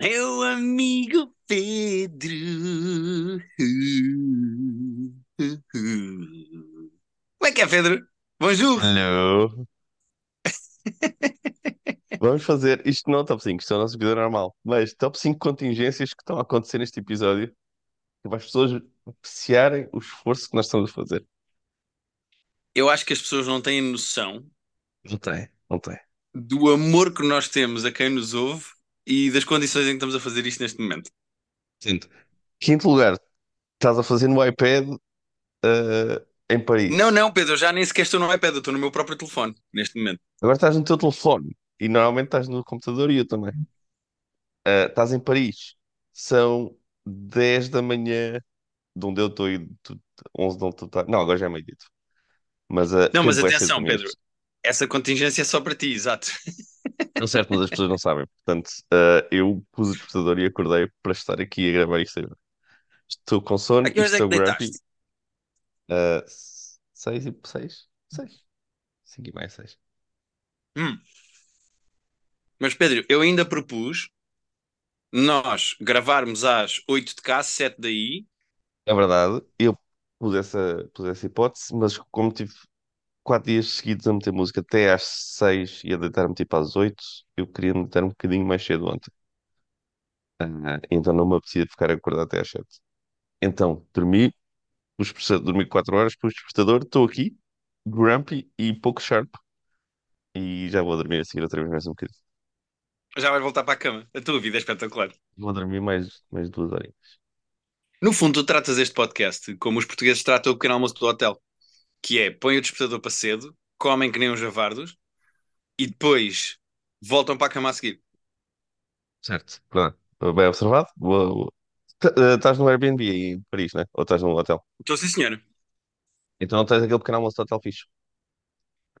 Meu amigo Pedro. Como é que é, Pedro? Bonjour. Hello. Vamos fazer. Isto não é o top 5, isto é o nosso vídeo normal. Mas top 5 contingências que estão a acontecer neste episódio para as pessoas apreciarem o esforço que nós estamos a fazer. Eu acho que as pessoas não têm noção Não tem, não tem. do amor que nós temos a quem nos ouve e das condições em que estamos a fazer isto neste momento. Sinto. Quinto lugar, estás a fazer no iPad eh, em Paris. Não, não, Pedro, eu já nem sequer estou no iPad, eu estou no meu próprio telefone neste momento. Agora estás no teu telefone e normalmente estás no computador e eu também. Eh, estás em Paris. São 10 da manhã de onde eu estou e tu, 11 de onde tu estás. Não, agora já é meio dito. Mas uh, Não, mas atenção. Pedro, essa contingência é só para ti, exato. Não certo, mas as pessoas não sabem. Portanto, uh, eu pus o despertador e acordei para estar aqui a gravar isto. agora. Estou com sono que e horas é estou grumpy. Uh, seis e seis? Seis. Cinco e mais seis. Hum. Mas Pedro, eu ainda propus nós gravarmos às 8 de cá, 7 daí. É verdade, eu pus essa, pus essa hipótese, mas como tive quatro dias seguidos a meter música até às seis e a deitar-me tipo às oito, eu queria me deitar um bocadinho mais cedo ontem. Ah, então não me apetecia ficar acordado até às sete. Então, dormi, pus despertador- dormi 4 horas, pus despertador, estou aqui, grumpy e pouco sharp, e já vou dormir a seguir outra vez mais um bocadinho. Já vais voltar para a cama. A tua vida é espetacular. Vou dormir mais, mais duas horinhas. No fundo, tu tratas este podcast como os portugueses tratam o pequeno almoço do hotel, que é põem o despertador para cedo, comem que nem uns javardos e depois voltam para a cama a seguir. Certo. Bem observado. Eh, Estás no Airbnb em Paris, né? Ou estás num hotel? Estou sim, senhora. Então não tens aquele pequeno almoço de hotel fixe.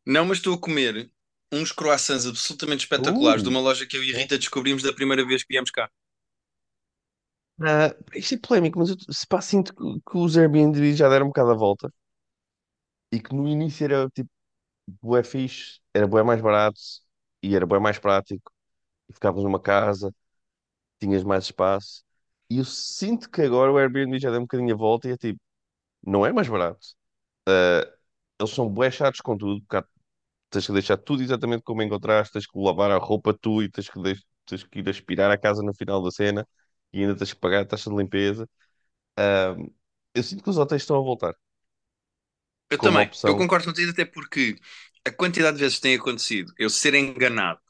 Não, mas estou a comer uns croissants absolutamente espetaculares de Uh, uma loja que eu e a. Rita descobrimos da primeira vez que viemos cá. Ah, isto é polémico, mas eu se pá, sinto que, que os Airbnb já deram um bocado a volta e que no início era tipo bué fixe, era bué mais barato e era bué mais prático e ficavas numa casa, tinhas mais espaço e eu sinto que agora o Airbnb já deu um bocadinho a volta e é tipo, não é mais barato. Ah, eles são bué chatos com tudo, porque tens que deixar tudo exatamente como encontraste, tens que lavar a roupa tu e tens que, tens que ir aspirar a casa no final da cena e ainda tens que pagar a taxa de limpeza. Ah, eu sinto que os hotéis estão a voltar Eu também. Eu opção. concordo contigo até porque a quantidade de vezes que tem acontecido eu ser enganado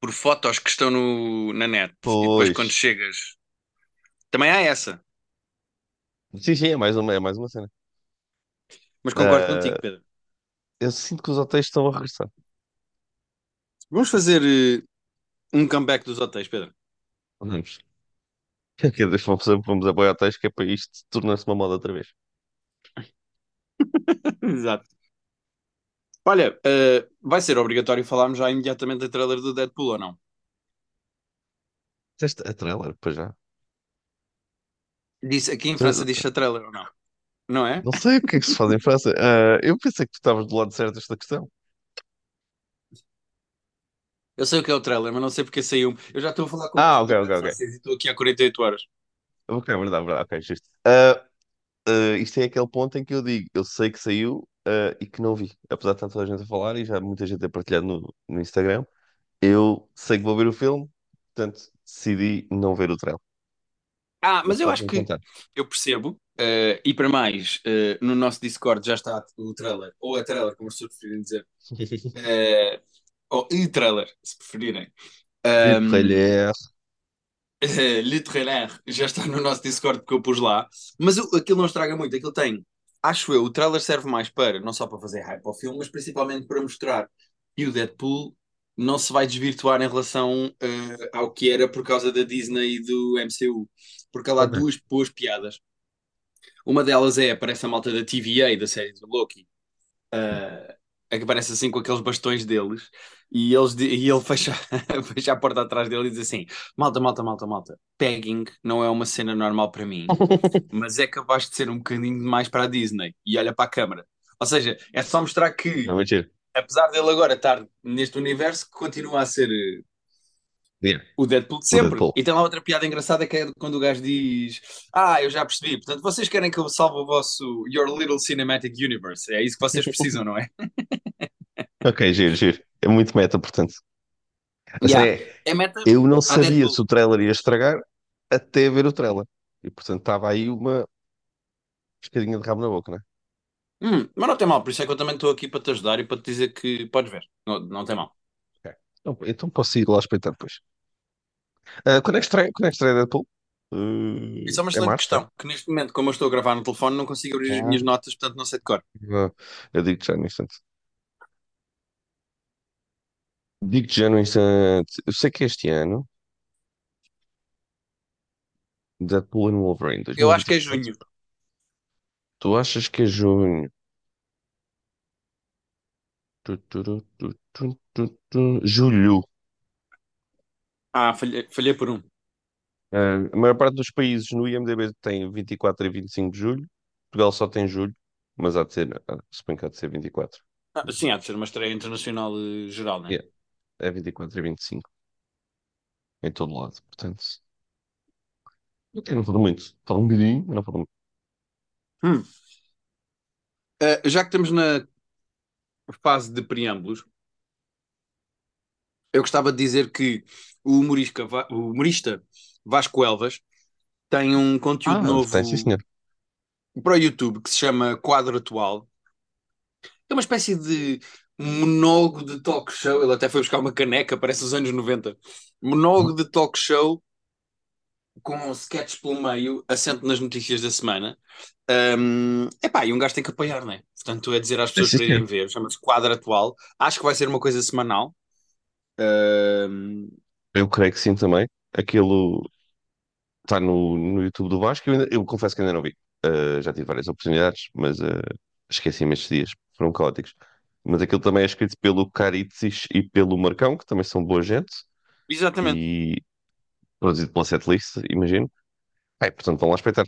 por fotos que estão no, na net e depois quando Pois, chegas também há essa. sim, sim, é mais uma, é mais uma cena. Mas concordo contigo, Ah, Pedro. eu sinto que os hotéis estão a regressar. Vamos fazer eh, um comeback dos hotéis, Pedro. Vamos. Vamos, vamos apoiar hotéis que é para isto tornar-se uma moda outra vez. Exato. Olha, eh, vai ser obrigatório falarmos já imediatamente da trailer do Deadpool ou não? Disseste a trailer, para já. Disse, aqui em França Tu- diz a trailer ou não? Não é? Não sei o que é que se faz em França. Ah, eu pensei que tu estavas do lado certo desta questão. Eu sei o que é o trailer, mas não sei porque saiu. Eu já estou a falar com Ah, o ok, ok, ok. e estou aqui há 48 horas. Ok, verdade, verdade, ok, justo. Ah, ah, isto é aquele ponto em que eu digo, eu sei que saiu, ah, e que não vi. Apesar de estar toda a gente a falar e já muita gente a partilhar no, no Instagram, eu sei que vou ver o filme, portanto decidi não ver o trailer. Ah, Mas eu acho que eu percebo. eh, e para mais, eh, no nosso Discord já está o trailer, ou a trailer, como as pessoas preferirem dizer, eh, ou e trailer, se preferirem. Um, trailer. Le trailer já está no nosso Discord que eu pus lá, mas o- aquilo não estraga muito. Aquilo tem, acho eu, o trailer serve mais para, não só para fazer hype ao filme, mas principalmente para mostrar que o Deadpool não se vai desvirtuar em relação eh, ao que era por causa da Disney e do MCU. Porque há lá Ok. duas boas piadas. Uma delas é, aparece a malta da TVA, da série do Loki, que aparece assim com aqueles bastões deles, e, eles, e ele fecha, fecha a porta atrás dele e diz assim: Malta, malta, malta, malta, pegging não é uma cena normal para mim, mas é capaz de ser um bocadinho demais para a Disney. E olha para a câmara. Ou seja, é só mostrar que, Não, apesar dele agora estar neste universo, continua a ser, Yeah. O Deadpool de sempre. Deadpool. E tem lá outra piada engraçada que é quando o gajo diz: Ah, eu já percebi. Portanto, vocês querem que eu salve o vosso Your Little Cinematic Universe. É isso que vocês precisam, não é? Ok, giro, giro. É muito meta, portanto. Yeah. é, É meta eu não sabia Deadpool. se o trailer ia estragar até ver o trailer. E portanto estava aí uma pescadinha de rabo na boca, né? Hum, mas não tem mal, por isso é que eu também estou aqui para te ajudar e para te dizer que podes ver. Não, não tem mal. Então, então posso ir lá espreitar depois. Ah, quando é que estreia, quando é que estreia Deadpool? Isso é uma Uh, é excelente março, questão, que neste momento, como eu estou a gravar no telefone, não consigo abrir as minhas notas, portanto não sei de cor. Ah, eu digo já no instante. Digo já no instante. Eu sei que este ano. Deadpool and Wolverine Eu acho que é 2024. junho. Tu achas que é junho? Tu, tu, tu, tu, tu, tu, tu. Julho. Ah, falhei, falhei por um. Ah, a maior parte dos países no IMDb tem 24 e 25 de julho. Portugal só tem julho, mas há de ser, ah, se bem que há de ser 24. Ah, sim, há de ser uma estreia internacional eh, geral, né? Yeah, é 24 e 25 em todo lado. Portanto, ok, não falta muito. Fala um bocadinho, mas não falta muito. Hum. Eh, já que estamos na fase de preâmbulos, eu gostava de dizer que o humorista, o humorista Vasco Elvas tem um conteúdo Ah, tem, sim, novo para o YouTube que se chama Quadro Atual. É uma espécie de monólogo de talk show. Ele até foi buscar uma caneca, parece os anos 90. Monólogo de talk show com sketches pelo meio, assente nas notícias da semana. Um, epá, e um gajo tem que apoiar, não é? Portanto, é dizer às pessoas para irem ver. Chama-se Quadro Atual. Acho que vai ser uma coisa semanal. Um, Eu creio que sim também. Aquilo está no, no YouTube do Vasco. Eu, ainda- eu confesso que ainda não vi. Ah, já tive várias oportunidades, mas ah, esqueci-me estes dias. Foram caóticos. Mas aquilo também é escrito pelo Caritzis e pelo Marcão, que também são boa gente. exatamente. E produzido pela Setlist, imagino. Ai, portanto, vão lá espreitar.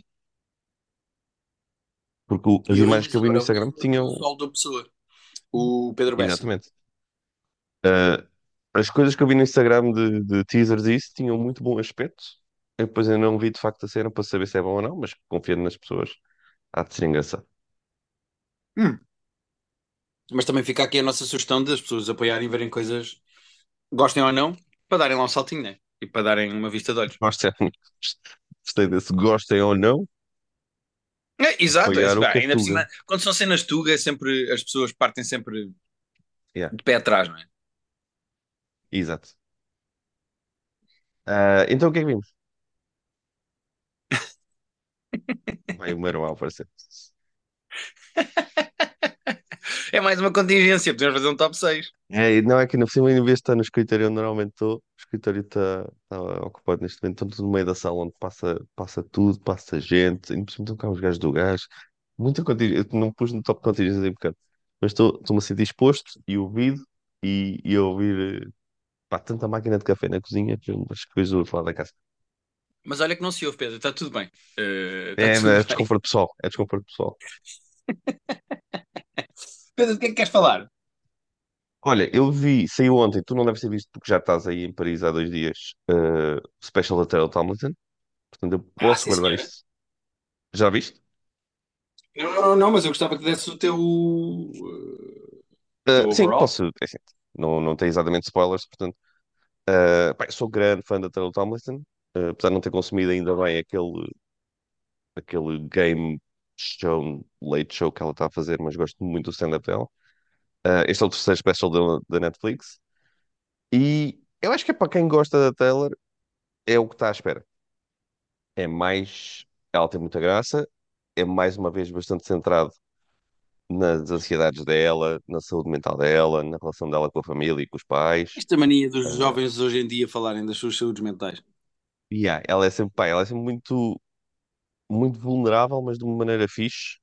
Porque o- as E o imagens que eu vi no é o Instagram tinham. Sol da Pessoa, o Pedro Bessa. Exatamente. Ah, as coisas que eu vi no Instagram de, de teasers e isso tinham muito bom aspecto. Eu depois ainda não vi de facto a cena para saber se é bom ou não, mas confiando nas pessoas, há de ser engraçado. Hum. Mas também fica aqui a nossa sugestão das pessoas apoiarem e verem coisas, gostem ou não, para darem lá um saltinho, né? E para darem uma vista de olhos. Gostei, gostei desse, gostem ou não, É, exato, é, ainda por cima, quando são cenas tuga, é sempre, as pessoas partem sempre Yeah, de pé atrás, não é? exato. Ah, então o que é que vimos? Vai o Marão a aparecer. É mais uma contingência, podemos fazer um top 6. É, não é que ainda por cima, em vez de estar no escritório onde normalmente estou, o escritório está está ocupado neste momento, estamos no meio da sala onde passa, passa tudo, passa gente, ainda por cima estão cá os gajos do gás, muita contingência, eu não pus no top contingência um bocado, mas estou- estou-me a sentir exposto e ouvido e, e a ouvir, eh, pá, tanta máquina de café na cozinha que eu as coisas do outro lado da casa. Mas olha que não se ouve, Pedro, está tudo bem. Está É, tudo é bem. desconforto pessoal, é desconforto pessoal. Pedro, do que é que queres falar? Olha, eu vi, saiu ontem, tu não deves ter visto porque já estás aí em Paris há dois dias, o special da Taylor Tomlinson, portanto eu Ah, posso sim, guardar senhora. isto. Já viste? Não, não, não, mas eu gostava que desse o teu, eh, Uh, teu sim, overall. posso. é assim, não, não tem exatamente spoilers, portanto. Uh, pá, eu sou grande fã da Taylor Tomlinson, uh, apesar de não ter consumido ainda bem aquele, aquele game show, late show que ela está a fazer, mas gosto muito do stand-up dela. Uh, este é o terceiro special da, da Netflix. E eu acho que é para quem gosta da Taylor, é o que está à espera. É mais. Ela tem muita graça, é mais uma vez bastante centrado nas ansiedades dela, na saúde mental dela, na relação dela com a família e com os pais. Esta mania dos Uh, jovens hoje em dia falarem das suas saúdes mentais. Yeah, ela é sempre, pá, ela é sempre muito, muito vulnerável, mas de uma maneira fixe.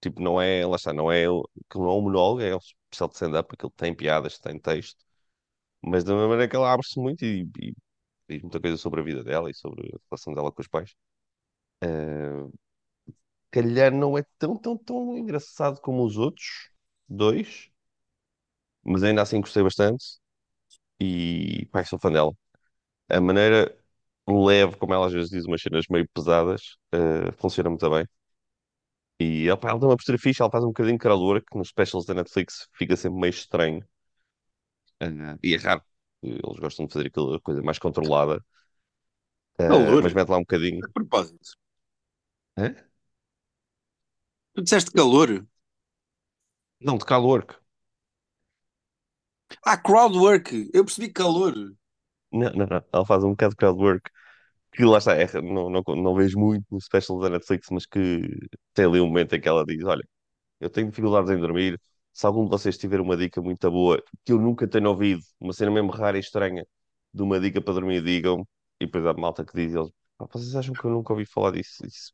Tipo, não é, lá está, não é, que não é um monólogo, é um especial de stand-up, aquele tem piadas, tem texto, mas de uma maneira que ela abre-se muito e, e diz muita coisa sobre a vida dela e sobre a relação dela com os pais. Uh, calhar não é tão, tão, tão engraçado como os outros dois, mas ainda assim gostei bastante e, pá, sou fã dela. a maneira leve como ela às vezes diz umas cenas meio pesadas, eh, funciona muito bem. E opa, ela tem uma postura fixe, ela faz um bocadinho de crowdwork, nos specials da Netflix fica sempre meio estranho. Eh, e é raro. Eles gostam de fazer aquela coisa mais controlada. Eh, Calor? mas mete lá um bocadinho. A propósito. Hã? Tu disseste calor? Não, de crowdwork. Ah, crowdwork. Eu percebi calor. Não, não, não. Ela faz um bocado de crowdwork. Que lá está, é, não, não, não vejo muito no special da Netflix, mas que tem ali um momento em que ela diz: Olha, eu tenho dificuldades em dormir. Se algum de vocês tiver uma dica muito boa, que eu nunca tenho ouvido, uma cena mesmo rara e estranha, de uma dica para dormir, digam. E depois há malta que diz: eles, "Ah, Vocês acham que eu nunca ouvi falar disso? Isso.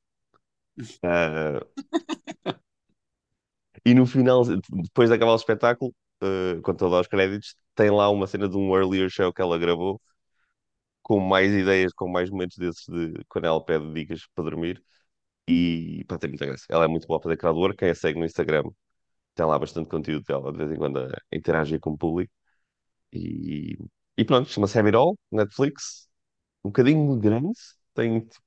Ah, e no final, depois de acabar o espetáculo, ah, quando dar os créditos, tem lá uma cena de um earlier show que ela gravou, com mais ideias, com mais momentos desses de quando ela pede dicas para dormir. E pá, tem muita graça. Ela é muito boa a fazer crowdwork. Quem a segue no Instagram tem lá bastante conteúdo dela, de vez em quando a interagir com o público. E, e pronto, chama-se Have It All, Netflix. Um bocadinho grande, tem tipo,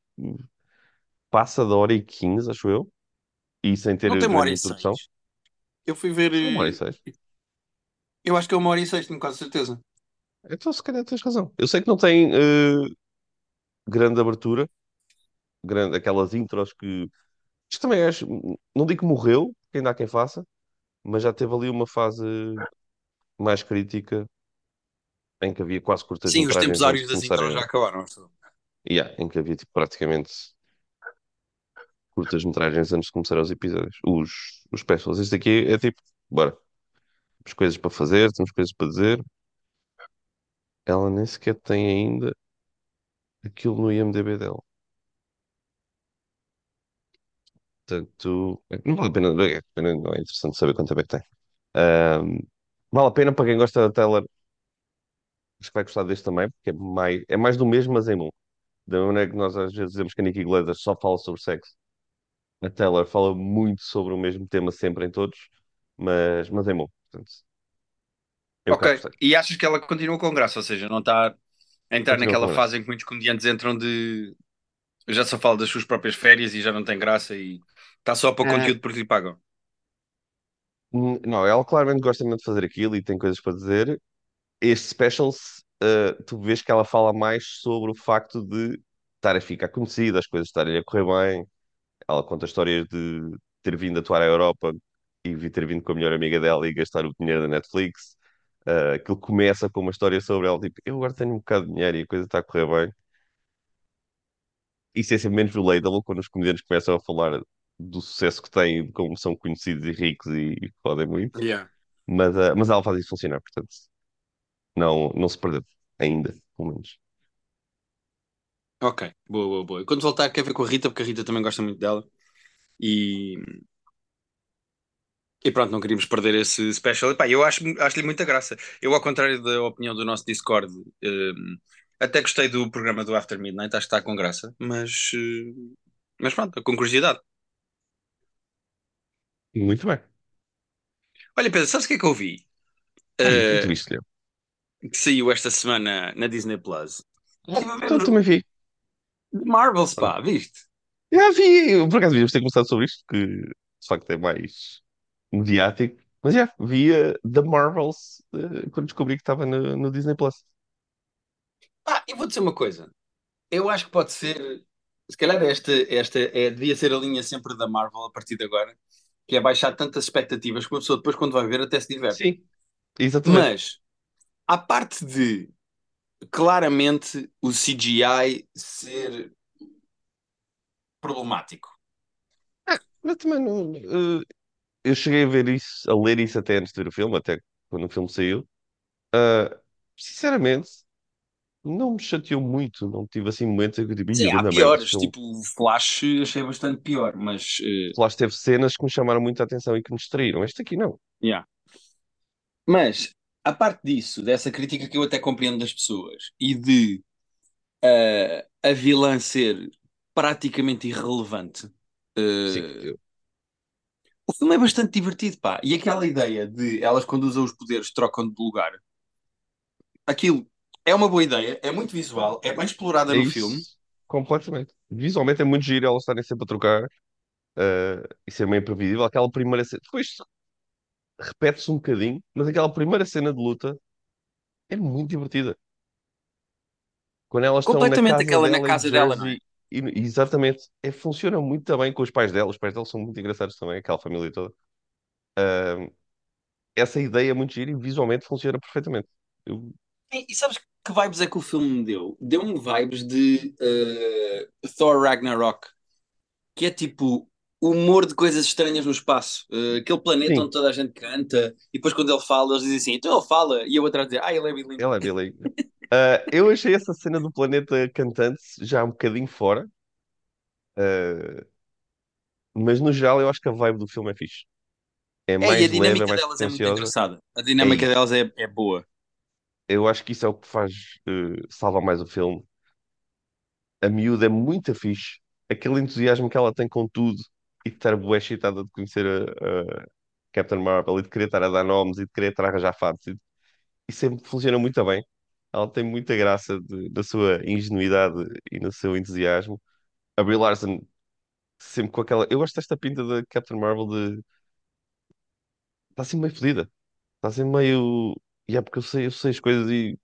passa da hora e 15, acho eu, e sem ter Não tem uma hora e seis. Eu fui ver. Uma hora e eh, seis. Eu acho que é uma hora e seis, tenho quase certeza. Então, se calhar tens razão. Eu sei que não tem eh, grande abertura, grande, aquelas intros que. Isto também acho. Não digo que morreu, que ainda há quem faça, mas já teve ali uma fase mais crítica em que havia quase Sim, os tempos áureos das intros já acabaram. Yeah, em que havia tipo, praticamente curtas-metragens antes de começar os episódios. Os, os specials. Este aqui é tipo, bora. Temos coisas para fazer, temos coisas para dizer. Ela nem sequer tem ainda aquilo no IMDb dela. Portanto, não vale a pena, não é é interessante saber quanto tempo é que tem. Ahm, vale a pena para quem gosta da Taylor, acho que vai gostar deste também, porque é mais, é mais do mesmo, mas em bom. Da maneira que nós às vezes dizemos que a Nikki Glaser só fala sobre sexo, a Taylor fala muito sobre o mesmo tema sempre em todos, mas, mas em bom. Portanto, eu Ok. E achas que ela continua com graça? Ou seja, não está a entrar Continua naquela fase em que muitos comediantes entram de. Já só fala das suas próprias férias e já não tem graça e está só para o Ah, conteúdo porque lhe pagam. N- Não, ela claramente gosta muito de fazer aquilo e tem coisas para dizer. Este special, uh, tu vês que ela fala mais sobre o facto de estar a ficar conhecida, as coisas estarem a correr bem. Ela conta histórias de ter vindo atuar à Europa e ter vindo com a melhor amiga dela e gastar o dinheiro da Netflix. Uh, aquilo começa com uma história sobre ela, tipo, eu agora tenho um bocado de dinheiro e a coisa está a correr bem. Isso é sempre menos relatable quando os comediantes começam a falar do sucesso que têm, de como são conhecidos e ricos e podem muito. Yeah. Mas, uh, mas ela faz isso funcionar, portanto. Não, não se perdeu. Ainda, pelo menos. Ok, boa, boa, boa. E Quando voltar, quer ver com a Rita, porque a Rita também gosta muito dela. E, e pronto, não queríamos perder esse special. Epá, eu acho, acho-lhe muita graça. Eu, ao contrário da opinião do nosso Discord, hum, até gostei do programa do After Midnight, acho que está com graça, mas, eh, mas pronto, com curiosidade. Muito bem. Olha, Pedro, sabes o que é que eu vi? Ai, o que saiu esta semana na Disney Plus. Ah, Então também vi. Marvels, Olha, pá, viste? Já vi. Eu, por acaso devíamos ter começado sobre isto, que de facto é mais mediático. Mas já, via The Marvels eh, quando descobri que estava no, no Disney Plus. Ah, eu vou dizer uma coisa. Eu acho que pode ser. Se calhar esta, esta é, devia ser a linha sempre da Marvel a partir de agora, que é baixar tantas expectativas que uma pessoa depois, quando vai ver, até se diverte. Sim, exatamente. Mas, à parte de claramente o CGI ser problemático. Ah, mas também não. eh, eu cheguei a ver isso, a ler isso até antes de ver o filme, até quando o filme saiu. Ah, sinceramente, não me chateou muito. Não tive assim momentos em que eu digo, Sim, "Ih, há piores, filme. tipo o Flash achei bastante pior, mas eh, Flash teve cenas que me chamaram muito a atenção e que me distraíram. Este aqui não. yeah. Mas, a parte disso, dessa crítica que eu até compreendo das pessoas, e de eh, a vilã ser praticamente irrelevante, Sim, eh, eu- o filme é bastante divertido, pá. E aquela ideia de elas, quando usam os poderes, trocam de lugar, aquilo É uma boa ideia, é muito visual, é bem explorada É no filme. isso, completamente. Visualmente é muito giro elas estarem sempre a trocar eh, e ser meio imprevisível. Aquela primeira cena, depois repete-se um bocadinho, mas aquela primeira cena de luta é muito divertida. Quando elas estão na Completamente casa aquela na dela em casa dela, não é? Jersey, e, exatamente, é, funciona muito bem com os pais dela. Os pais dela são muito engraçados também, aquela família toda. Essa ideia é muito gira e visualmente funciona perfeitamente. Eu, E, e sabes que vibes é que o filme me deu? Deu-me vibes de eh, Thor Ragnarok, que é tipo humor de coisas estranhas no espaço. Eh, aquele planeta sim, onde toda a gente canta, e depois quando ele fala, eles dizem assim, então ele fala, e eu atrás dizer, ah, ele é bilíngue. é Billy. Eh, eu achei essa cena do planeta cantante já um bocadinho fora. eh, Mas no geral eu acho que a vibe do filme é fixe. É É, e a mais leve, é dinâmica mais delas é muito engraçada. A É dinâmica isso. delas é, é boa. Eu acho que isso é o que faz eh, salvar mais o filme. A miúda é muito fixe. Aquele entusiasmo que ela tem com tudo e de estar bué excitada de conhecer a, a Captain Marvel e de querer estar a dar nomes e de querer estar a arranjar fatos. E, e sempre funciona muito bem. Ela tem muita graça de- na sua ingenuidade e no seu entusiasmo. A Brie Larson sempre com aquela. Eu gosto desta pinta da Captain Marvel de. Está assim meio fodida. Está assim meio. E é porque eu sei, eu sei as coisas e,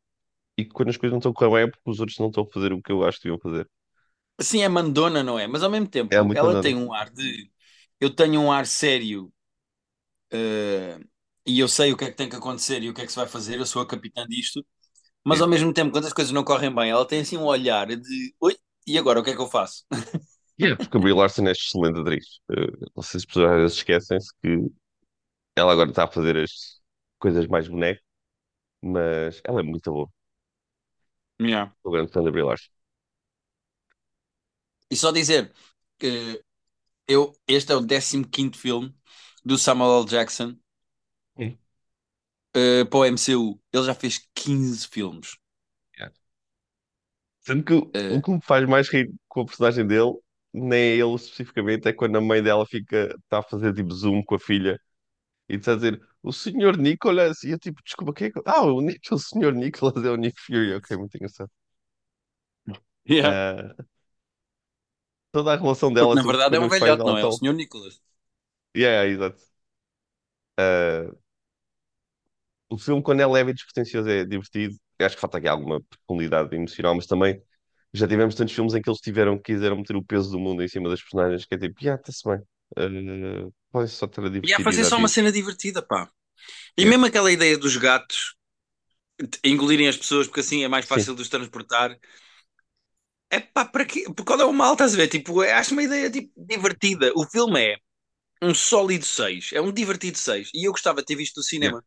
e quando as coisas não estão a correr bem é porque os outros não estão a fazer o que eu acho que deviam fazer. Sim, é mandona, não é? Mas ao mesmo É tempo, muito ela tem um ar de. Eu tenho um ar sério, eh, e eu sei o que é que tem que acontecer e o que é que se vai fazer, eu sou a capitã disto, mas ao mesmo tempo, quando as coisas não correm bem, ela tem assim um olhar de oi, e agora o que é que eu faço? Yeah, porque a Brie Larson é excelente atriz. Eh, não sei se as pessoas às vezes esquecem-se que ela agora está a fazer as coisas mais boneco, mas ela é muito boa. Yeah. Sou grande fã da Brie Larson. E só dizer que eu, este é o 15º filme do Samuel L. Jackson. Eh, para o MCU. Ele já fez 15 filmes. Yeah. Sendo que o o que me faz mais rir com a personagem dele, nem é ele especificamente, é quando a mãe dela fica, está a fazer tipo zoom com a filha e está a dizer o senhor Nicholas, e eu tipo, desculpa, quem é que... Ah, o, Ni- o senhor Nicholas é o Nick Fury, ok, muito engraçado. yeah. Ah, toda a relação dela, na tipo, verdade é um velhote, não é? O estão. Senhor Nicholas. Yeah, exato. Ah, o filme, quando é leve e despretensioso, é divertido. Eu acho que falta aqui alguma profundidade emocional, mas também já tivemos tantos filmes em que eles tiveram, quiseram meter o peso do mundo em cima das personagens, que é tipo, yeah, está-se bem. Ah, podem só estar a E a divertir e fazer só uma cena divertida, pá. E Yeah. mesmo aquela ideia dos gatos engolirem as pessoas porque assim é mais Sim, fácil de os transportar. É pá, para quê? Porque qual é o mal, estás a ver? Tipo, acho uma ideia tipo, divertida. O filme é um sólido 6, é um divertido 6. E eu gostava de ter visto no yeah. cinema.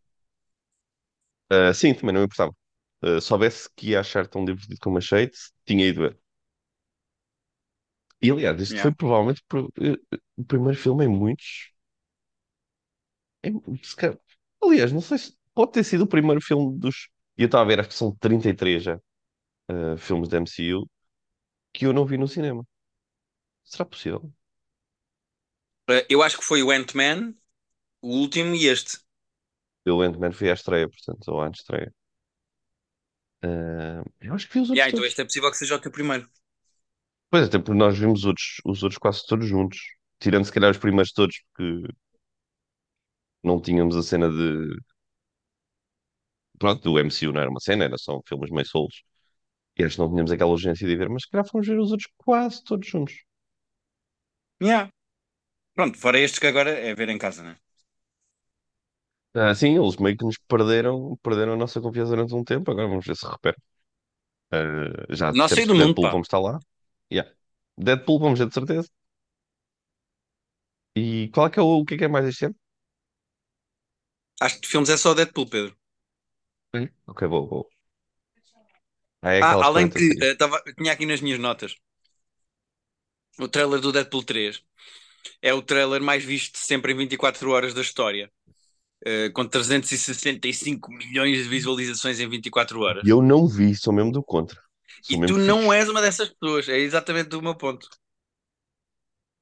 Ah, sim, também não me importava. Ah, se soubesse que ia achar tão divertido como achei, tinha ido ver. E aliás, este Yeah. foi provavelmente pro- eh, o primeiro filme em muitos. em- se calhar- aliás, não sei se pode ter sido o primeiro filme dos. E eu estava a ver, acho que são 33 já, eh, filmes da MCU que eu não vi no cinema. Será possível? Eh, Eu acho que foi o Ant-Man, o último e este. Eu, Ant-Man, fui à estreia, portanto, ou à estreia. Eh, eu acho que vi os outros Yeah, então este é possível que seja o teu primeiro. Pois é, até porque nós vimos os outros, os outros quase todos juntos. Tirando se calhar os primeiros todos, porque não tínhamos a cena de. Pronto, do MCU não era uma cena, era só filmes meio solos. E acho que não tínhamos aquela urgência de ver, mas se calhar fomos ver os outros quase todos juntos. Yeah. Pronto, fora estes que agora é ver em casa, né? Ah, sim, eles meio que nos perderam, perderam a nossa confiança durante um tempo, agora vamos ver se repete. Ah, já que do mundo, Deadpool pá. vamos estar lá. Yeah. Deadpool vamos ver de certeza. E qual é que é o, o que é que é mais este ano? Acho que de filmes é só Deadpool, Pedro. Sim. Ok, vou, vou. Ah, é Ah, aquelas além entre que eh, tava, tinha aqui nas minhas notas o trailer do Deadpool 3 é o trailer mais visto sempre em 24 horas da história, eh, com 365 milhões de visualizações em 24 horas. E eu não vi, sou mesmo do contra. Sou E tu não fixe. és uma dessas pessoas, é exatamente o meu ponto.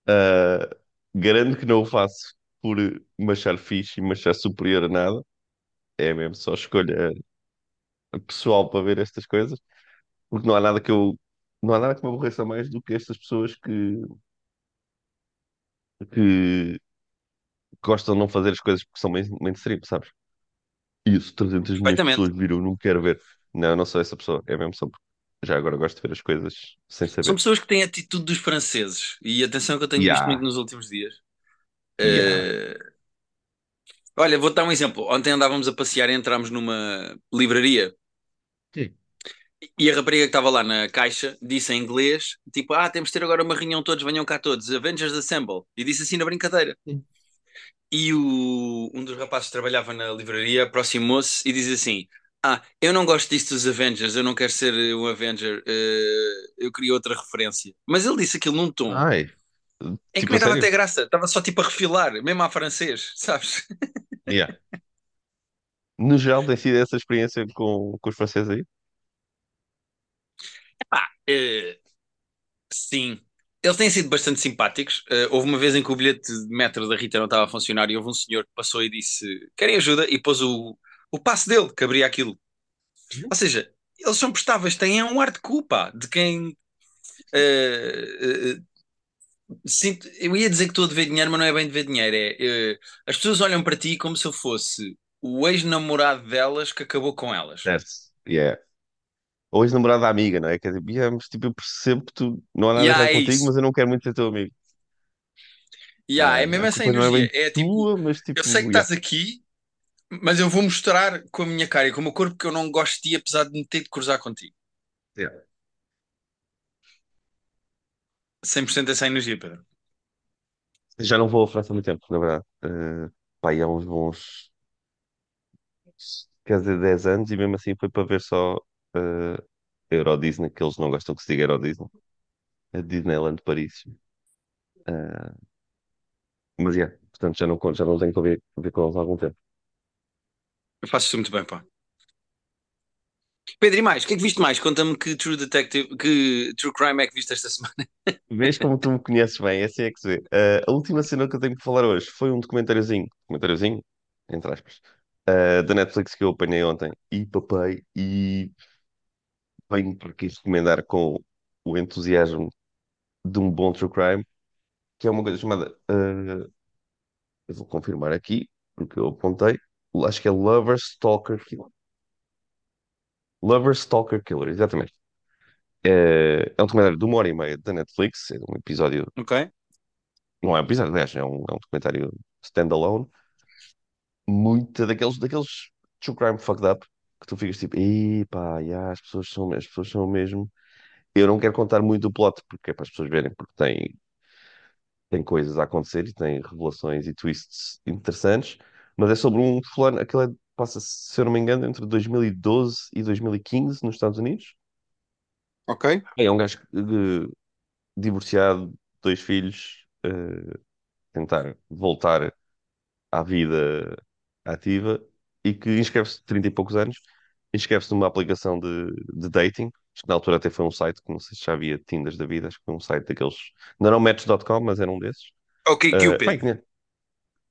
Ah, garanto que não o faço por me achar fixe e me achar superior a nada. É mesmo só escolha pessoal para ver estas coisas, porque não há nada que eu, não há nada que me aborreça mais do que estas pessoas que, que gostam de não fazer as coisas porque são main- mainstream, sabes? Isso, 300 milhões de Perfeitamente. pessoas viram, não quero ver. Não, eu não sou essa pessoa, é mesmo só porque já agora gosto de ver as coisas sem São saber. pessoas que têm a atitude dos franceses. E atenção que eu tenho visto muito nos últimos dias. Eh, olha, vou dar um exemplo. Ontem andávamos a passear e entramos numa livraria Sim. e a rapariga que estava lá na caixa disse em inglês, tipo, ah, temos de ter agora uma reunião todos, venham cá todos, Avengers Assemble. E disse assim na brincadeira. E o, um dos rapazes que trabalhava na livraria aproximou-se e diz assim: Ah, eu não gosto disto dos Avengers, eu não quero ser um Avenger, eh, eu queria outra referência. Mas ele disse aquilo num tom Ai, em que tipo nem a estava a sério? ter graça, estava só tipo a refilar, mesmo a francês, sabes? Yeah. No geral, tem sido essa experiência com, com os franceses aí? Pá, eh, sim. Eles têm sido bastante simpáticos. Eh, houve uma vez em que o bilhete de metro da Rita não estava a funcionar e houve um senhor que passou e disse: Querem ajuda? E pôs o, o passe dele, que abria aquilo. Ou seja, eles são prestáveis, têm um ar de culpa de quem eh, eh, Sinto- eu ia dizer que estou a dever dinheiro, mas não é bem dever dinheiro. É, as pessoas olham para ti como se eu fosse o ex-namorado delas que acabou com elas. Certo. Yeah. Ou ex-namorada da amiga, não é? Quer dizer, yeah, mas, tipo, eu percebo que tu não há nada ah, errado é contigo, isso. mas eu não quero muito ser teu amigo. E ah, é Ah, mesmo a essa culpa não é bem energia. É tipo, tua, mas eu sei que tipo, yeah. estás aqui, mas eu vou mostrar com a minha cara e com o meu corpo que eu não gosto de ti, apesar de me ter de cruzar contigo. Yeah. 100% essa energia, Pedro. Já não vou à França há muito tempo, na verdade. Uh, pá, e há uns bons, quer dizer, 10 anos, e mesmo assim foi para ver só uh, Euro Disney, que eles não gostam que se diga Euro Disney. A Disneyland Paris. Uh, mas, yeah, portanto, já não, já não tenho que ver, ver com eles há algum tempo. Eu faço isso muito bem, pá. Pedro, e mais? O que é que viste mais? Conta-me que True Detective, que True Crime é que viste esta semana. Vês como tu me conheces bem, é assim é que se vê. Uh, a última cena que eu tenho que falar hoje foi um documentáriozinho, documentáriozinho, entre aspas, uh, da Netflix que eu apanhei ontem e papei e venho para aqui recomendar com o entusiasmo de um bom true crime, que é uma coisa chamada, uh, eu vou confirmar aqui, porque eu apontei, acho que é Lover Stalker Killer. Lover Stalker Killer, exatamente. É, é um documentário de uma hora e meia da Netflix, é um episódio, Ok? não é um episódio, aliás, é um, é um documentário standalone, muito daqueles, daqueles true crime fucked up, que tu ficas tipo, epá, yeah, as pessoas são, as pessoas são mesmo. Eu não quero contar muito o plot, porque é para as pessoas verem, porque tem tem coisas a acontecer e tem revelações e twists interessantes, mas é sobre um fulano, aquele é, passa, se eu não me engano, entre 2012 e 2015 nos Estados Unidos. Ok. É um gajo divorciado, dois filhos, eh, tentar voltar à vida ativa e que inscreve-se de 30 e poucos anos, inscreve-se numa aplicação de, de dating. Acho que na altura até foi um site que não sei se já havia Tinders da vida, acho que foi um site daqueles. Não era o Match.com, mas era um desses. Ok, Uh, Cupid. bem,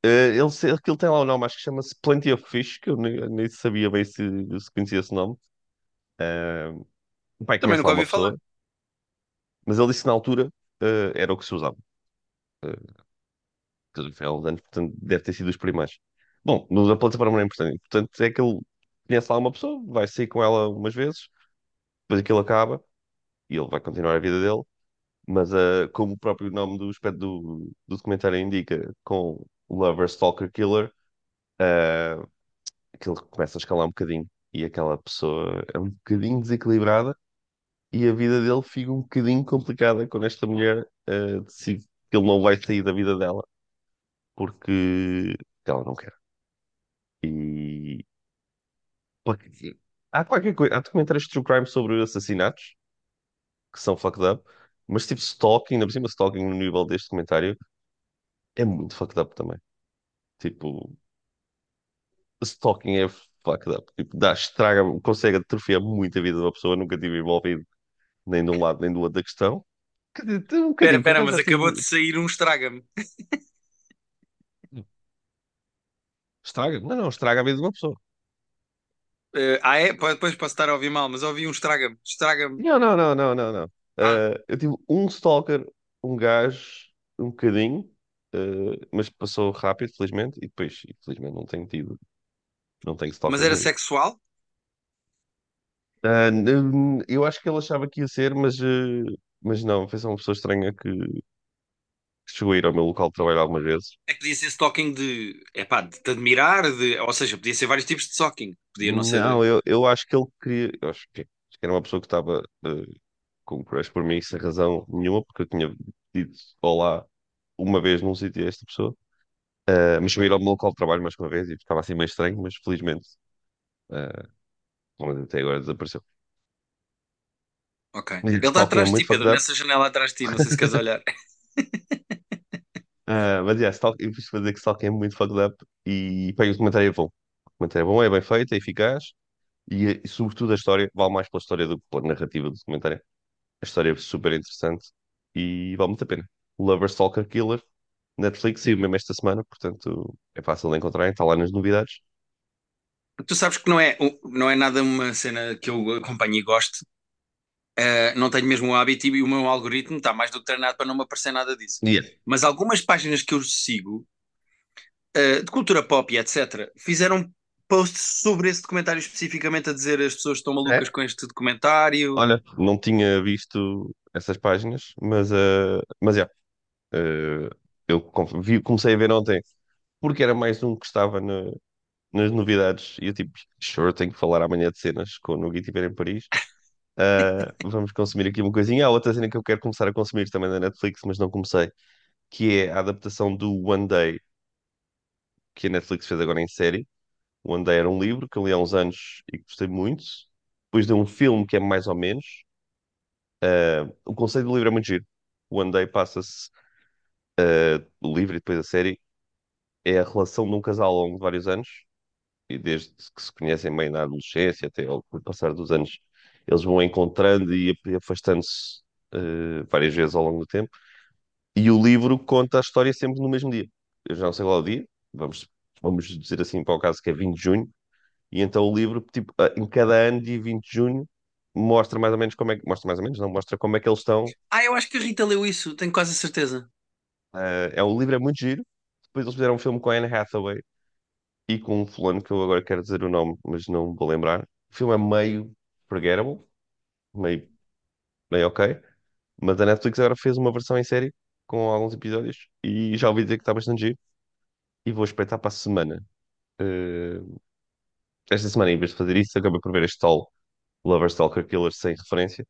Uh, ele, aquilo tem lá o nome, acho que chama-se Plenty of Fish, que eu nem, nem sabia bem se, se conhecia esse nome. Uh, o Também nunca ouvi falar. mas ele disse que na altura uh, era o que se usava. Uh, foi há uns anos, portanto deve ter sido os primeiros. Bom, no da plataforma não é importante. Portanto, é que ele conhece lá uma pessoa, vai sair com ela umas vezes, depois aquilo acaba e ele vai continuar a vida dele. Mas uh, como o próprio nome do, aspecto do, do documentário indica, com Lover, Stalker, Killer. uh, aquilo começa a escalar um bocadinho e aquela pessoa é um bocadinho desequilibrada e a vida dele fica um bocadinho complicada quando esta mulher eh, decide que ele não vai sair da vida dela porque ela não quer. E há qualquer coisa, há documentários de true crime sobre assassinatos que são fucked up, mas tipo stalking, ainda por cima stalking no nível deste documentário é muito fucked up também. Tipo, stalking é fucked up. Tipo, dá, estraga, consegue atrofiar muito a vida de uma pessoa, nunca tive envolvido nem de um lado nem do outro da questão. Quer dizer, tem um bocadinho, espera, acaso mas acabou tive. de sair um estraga-me. Estraga? Não, não, estraga a vida de uma pessoa. Eh, ah, é? Depois posso estar a ouvir mal, mas ouvi um estraga-me. Estraga-me. Não, não, não, não, não, não. Ah, Eh, eu tive um stalker, um gajo, um bocadinho, eh, mas passou rápido, felizmente, e depois, infelizmente, não tenho tido, não tenho mas stalkers era nenhum. sexual? Ah, eu acho que ele achava que ia ser, mas, mas não, foi só uma pessoa estranha que chegou a ir ao meu local de trabalho algumas vezes. É que podia ser stalking de, epá, de te admirar, de, ou seja, podia ser vários tipos de stalking. Podia não Não, ser. eu, eu acho que ele queria. Eu acho que, acho que era uma pessoa que estava eh, com crush por mim sem razão nenhuma, porque eu tinha dito olá uma vez num sítio a esta pessoa. Eh, mas chegou a ir ao meu local de trabalho mais uma vez e estava assim meio estranho, mas felizmente, mas até agora desapareceu. Ok. Ele está é atrás de ti, Pedro, nessa janela atrás de ti, não sei se queres olhar. Ah, mas yeah, stalk, eu preciso fazer que stalking é muito fucked up e pá, e o documentário é bom. O documentário é bom, é bem feito, é eficaz e, e sobretudo a história vale mais pela história do que pela narrativa do documentário. A história é super interessante e vale muito a pena. Lover Stalker Killer, Netflix, saiu mesmo esta semana, portanto é fácil de encontrar, está lá nas novidades. Tu sabes que não é, não é nada uma cena que eu acompanho e gosto. Uh, não tenho mesmo o hábito e o meu algoritmo está mais do que treinado para não me aparecer nada disso. Yeah. Mas algumas páginas que eu sigo, uh, de cultura pop e etc., fizeram posts sobre esse documentário especificamente a dizer as pessoas estão malucas É? com este documentário. Olha, não tinha visto essas páginas, mas, uh, mas yeah, uh, eu vi- comecei a ver ontem porque era mais um que estava na- nas novidades e eu tipo, sure, tenho que falar amanhã de cenas quando o Gui estiver em Paris. Uh, vamos consumir aqui uma coisinha. Há outra cena que eu quero começar a consumir também na Netflix, mas não comecei, que é a adaptação do One Day, que a Netflix fez agora em série. O One Day era um livro que eu li há uns anos e gostei muito. Depois de um filme que é mais ou menos. Uh, o conceito do livro é muito giro. O One Day passa-se, uh, o livro e depois a série, é a relação de um casal ao longo de vários anos, e desde que se conhecem bem na adolescência até ao passar dos anos, eles vão encontrando e afastando-se uh, várias vezes ao longo do tempo. E o livro conta a história sempre no mesmo dia. Eu já não sei qual é o dia, vamos, vamos dizer assim para o caso que é 20 de junho, e então o livro, tipo, em cada ano, dia 20 de junho, mostra mais ou menos como é que, mostra mais ou menos, não, mostra como é que eles estão. Ah, eu acho que a Rita leu isso, tenho quase certeza. Eh, é, o livro é muito giro. Depois eles fizeram um filme com a Anne Hathaway e com um fulano que eu agora quero dizer o nome, mas não vou lembrar. O filme é meio forgettable, meio, meio ok, mas a Netflix agora fez uma versão em série com alguns episódios e já ouvi dizer que está bastante giro. e vou espreitar para a semana. Eh, esta semana, em vez de fazer isso, acabei por ver este tal Lover Stalker Killer sem referência,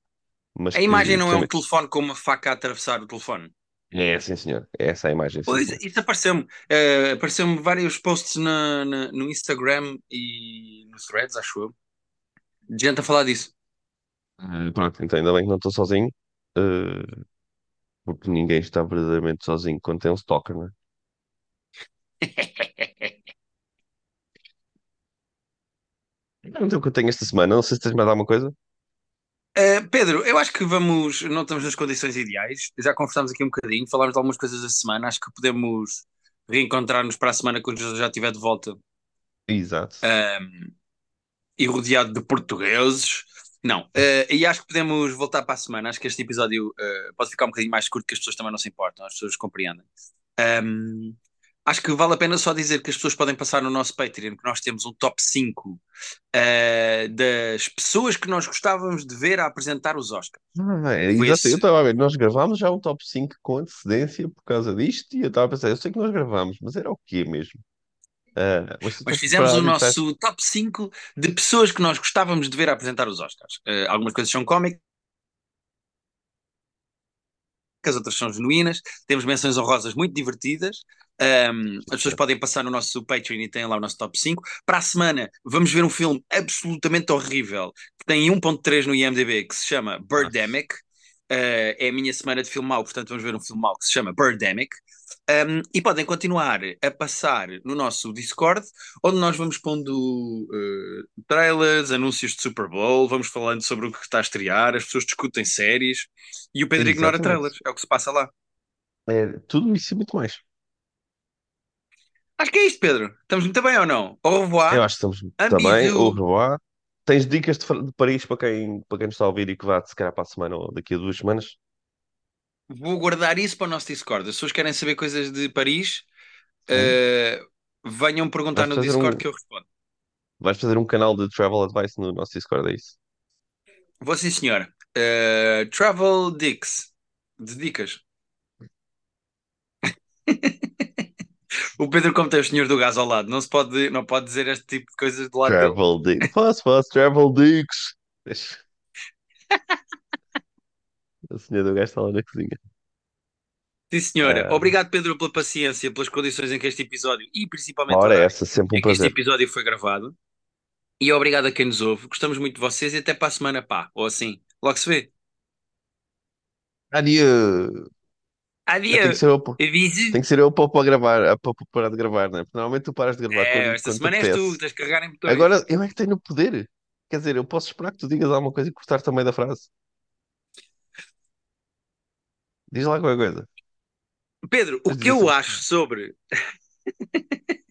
mas A imagem que, que não é um também. telefone com uma faca a atravessar o telefone. É, sim, senhor. É essa a imagem, sim, Pois, senhor. isso apareceu-me. Eh, apareceu-me vários posts na- na- no Instagram e no Threads, acho eu, de gente a falar disso. Eh, pronto, então ainda bem que não estou sozinho, eh, porque ninguém está verdadeiramente sozinho quando tem um stalker, não é? Não sei o que eu tenho esta semana, não sei se tens mais alguma coisa. Uh, Pedro, eu acho que vamos, não estamos nas condições ideais. Já conversámos aqui um bocadinho, falámos de algumas coisas da semana. Acho que podemos reencontrar-nos para a semana quando eu já estiver de volta Exato. um, e rodeado de portugueses. Não, uh, e acho que podemos voltar para a semana. Acho que este episódio uh, pode ficar um bocadinho mais curto, que as pessoas também não se importam, as pessoas compreendem. Um, acho que vale a pena só dizer que as pessoas podem passar no nosso Patreon, que nós temos um top 5 uh, das pessoas que nós gostávamos de ver a apresentar os Oscars. Ah, é. Eu estava a ver, nós gravámos já um top 5 com antecedência por causa disto e eu estava a pensar, eu sei que nós gravámos, mas era o quê mesmo? Ah, mas fizemos o nosso top 5 de pessoas que nós gostávamos de ver apresentar os Oscars. Uh, algumas coisas são cómicas, outras são genuínas. Temos menções honrosas muito divertidas. Um, as pessoas podem passar no nosso Patreon e têm lá o nosso top 5. Para a semana, vamos ver um filme absolutamente horrível que tem 1.3 no IMDb que se chama Birdemic. Uh, é a minha semana de filme mau, portanto vamos ver um filme mau que se chama Birdemic. Um, e podem continuar a passar no nosso Discord, onde nós vamos pondo uh, trailers, anúncios de Super Bowl, vamos falando sobre o que está a estrear, as pessoas discutem séries e o Pedro ignora Exatamente. trailers, é o que se passa lá. É tudo isso e muito mais. Acho que é isto, Pedro. Estamos muito bem ou não? Au Eu revoir, acho que estamos un também. Au revoir. tens dicas de, de Paris para quem, para quem nos está a ouvir e que vá, se calhar, para a semana ou daqui a duas semanas? Vou guardar isso para o nosso Discord. As pessoas querem saber coisas de Paris, eh, venham perguntar Vais no Discord um, que eu respondo. vais fazer um canal de travel advice no nosso Discord, é isso? Vou sim, senhor. Eh, Travel Dicks. De dicas. O Pedro, como tem o senhor do gás ao lado, não se pode, não pode dizer este tipo de coisas do lado dele. Travel Dicks. Posso, posso, Travel Dicks. A senhora do gajo está lá na cozinha. Sim, senhora. Ah, Obrigado, Pedro, pela paciência, pelas condições em que este episódio e principalmente uma hora é essa, sempre um em que este episódio foi gravado. E obrigado a quem nos ouve. Gostamos muito de vocês e até para a semana, pá. Ou assim. Logo se vê. Adieu. Ah, Tem que ser eu. Tem que ser eu para para gravar, para para parar de gravar, não é? Porque normalmente tu paras de gravar É, quando, esta quando semana és tu, tens que carregar em botões. Agora eu é que tenho o poder. Quer dizer, eu posso esperar que tu digas alguma coisa e cortar também da frase. Diz lá qualquer coisa. Pedro, o Mas que eu acho sobre.